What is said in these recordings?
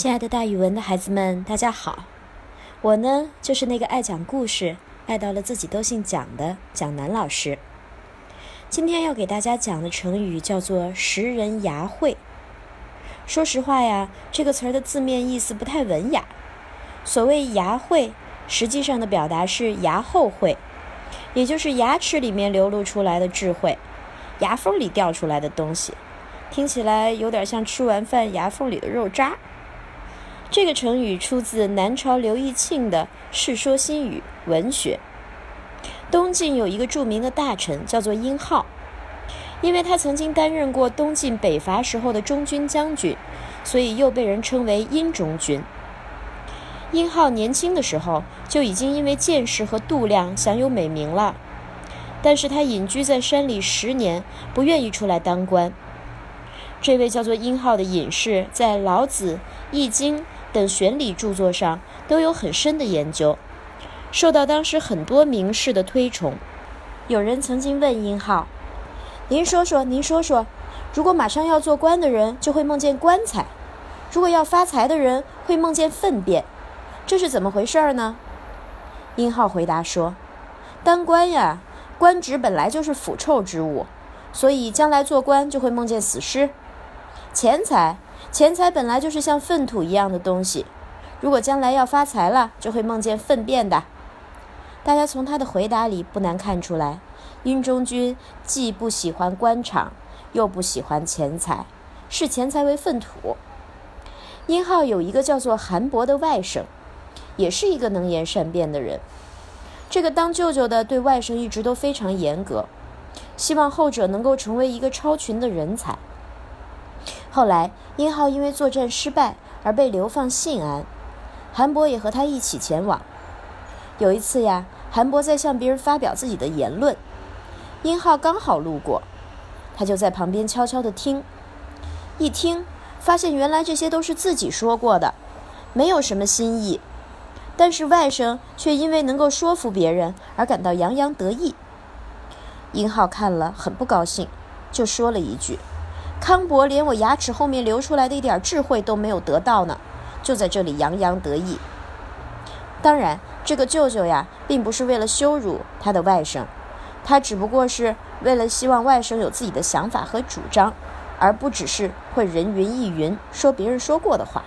亲爱的，大语文的孩子们，大家好！我呢，就是那个爱讲故事、爱到了自己都姓蒋的蒋楠老师。今天要给大家讲的成语叫做“识人牙慧”。说实话呀，这个词儿的字面意思不太文雅。所谓“牙慧”，实际上的表达是“牙后慧”，也就是牙齿里面流露出来的智慧，牙缝里掉出来的东西。听起来有点像吃完饭牙缝里的肉渣。这个成语出自南朝刘义庆的《世说新语》文学。东晋有一个著名的大臣叫做殷浩，因为他曾经担任过东晋北伐时候的中军将军，所以又被人称为殷中军。殷浩年轻的时候就已经因为见识和度量享有美名了，但是他隐居在山里十年，不愿意出来当官。这位叫做殷浩的隐士，在《老子》《易经》。等玄理著作上都有很深的研究，受到当时很多名士的推崇。有人曾经问殷浩：“您说说，您说说，如果马上要做官的人就会梦见棺材，如果要发财的人会梦见粪便，这是怎么回事儿呢？”殷浩回答说：“当官呀，官职本来就是腐臭之物，所以将来做官就会梦见死尸。钱财。”钱财本来就是像粪土一样的东西，如果将来要发财了，就会梦见粪便的。大家从他的回答里不难看出来，殷中君既不喜欢官场，又不喜欢钱财，视钱财为粪土。殷浩有一个叫做韩博的外甥，也是一个能言善辩的人。这个当舅舅的对外甥一直都非常严格，希望后者能够成为一个超群的人才。后来，殷浩因为作战失败而被流放信安，韩博也和他一起前往。有一次呀，韩博在向别人发表自己的言论，殷浩刚好路过，他就在旁边悄悄地听。一听，发现原来这些都是自己说过的，没有什么新意。但是外甥却因为能够说服别人而感到洋洋得意。殷浩看了很不高兴，就说了一句。康伯连我牙齿后面流出来的一点智慧都没有得到呢，就在这里洋洋得意。当然，这个舅舅呀，并不是为了羞辱他的外甥，他只不过是为了希望外甥有自己的想法和主张，而不只是会人云亦云，说别人说过的话。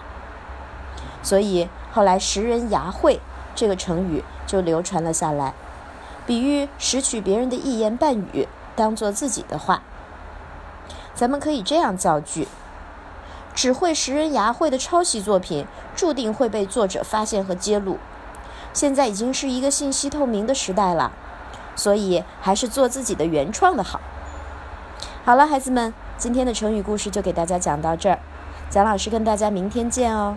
所以后来“识人牙慧”这个成语就流传了下来，比喻拾取别人的一言半语，当做自己的话。咱们可以这样造句：只会食人牙慧的抄袭作品，注定会被作者发现和揭露。现在已经是一个信息透明的时代了，所以还是做自己的原创的好。好了，孩子们，今天的成语故事就给大家讲到这儿，蒋老师跟大家明天见哦。